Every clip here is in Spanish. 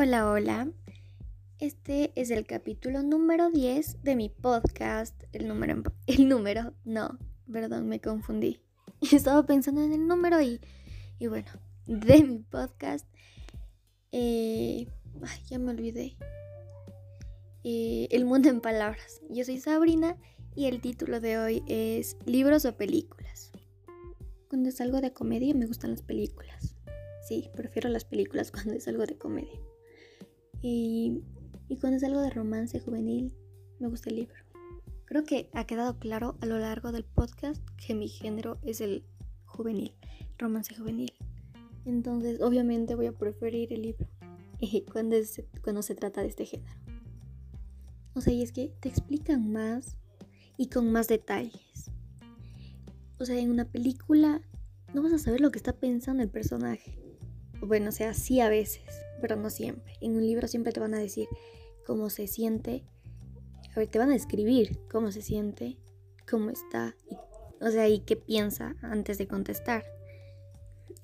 Hola, hola. Este es el capítulo número 10 de mi podcast. El número, el número, no, perdón, me confundí. Estaba pensando en el número y, y bueno, de mi podcast. Eh, ya me olvidé. Eh, el mundo en palabras. Yo soy Sabrina y el título de hoy es Libros o películas. Cuando es algo de comedia me gustan las películas. Sí, prefiero las películas cuando es algo de comedia. Y, cuando es algo de romance juvenil, me gusta el libro. Creo que ha quedado claro a lo largo del podcast que mi género es el juvenil, romance juvenil. Entonces, obviamente voy a preferir el libro cuando, cuando se trata de este género. O sea, y es que te explican más y con más detalles. O sea, en una película no vas a saber lo que está pensando el personaje. Bueno, o sea, sí a veces, pero no siempre. En un libro siempre te van a decir cómo se siente, a ver, te van a describir cómo se siente, cómo está, o sea, y qué piensa antes de contestar.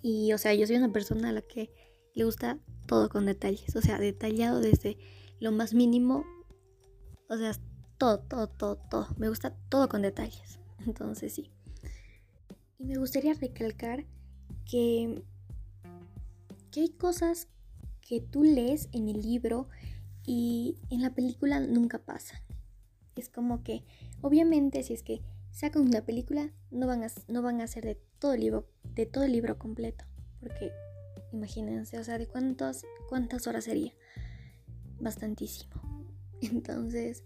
Y, o sea, yo soy una persona a la que le gusta todo con detalles, o sea, detallado desde lo más mínimo, o sea, todo, todo, todo, todo. Me gusta todo con detalles. Entonces, sí. Y me gustaría recalcar que, que hay cosas que tú lees en el libro y en la película nunca pasan. Es como que, obviamente, si es que sacan una película, no van a, no van a ser de todo el libro, de todo el libro completo. Porque, imagínense, o sea, de cuántas, cuántas horas sería. Bastantísimo. Entonces,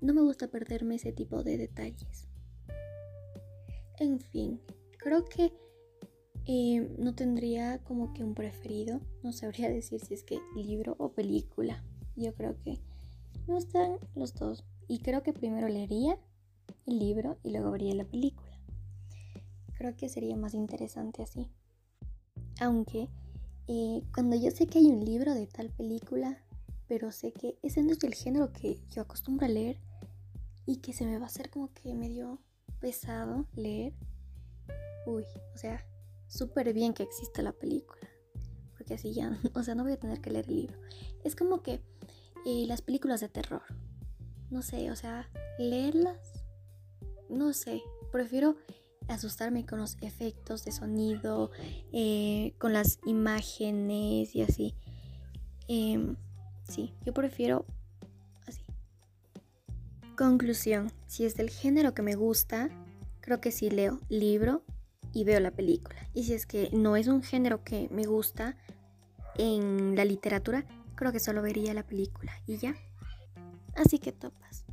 no me gusta perderme ese tipo de detalles. En fin, creo que no tendría como que un preferido. No sabría decir si es que libro o película. Yo creo que me gustan los dos. Y creo que primero leería el libro y luego vería la película. Creo que sería más interesante así. Aunque eh, cuando yo sé que hay un libro de tal película, pero sé que ese no es el género que yo acostumbro a leer y que se me va a hacer como que medio pesado leer. Uy, o sea, súper bien que exista la película. Porque así ya, o sea, no voy a tener que leer el libro. Es como que eh, las películas de terror. No sé, o sea, leerlas. No sé, prefiero asustarme con los efectos de sonido, eh, con las imágenes y así. Em, sí, yo prefiero así. Conclusión, si es del género que me gusta, creo que sí leo libro y veo la película. Y si es que no es un género que me gusta en la literatura, creo que solo vería la película y ya. Así que topas.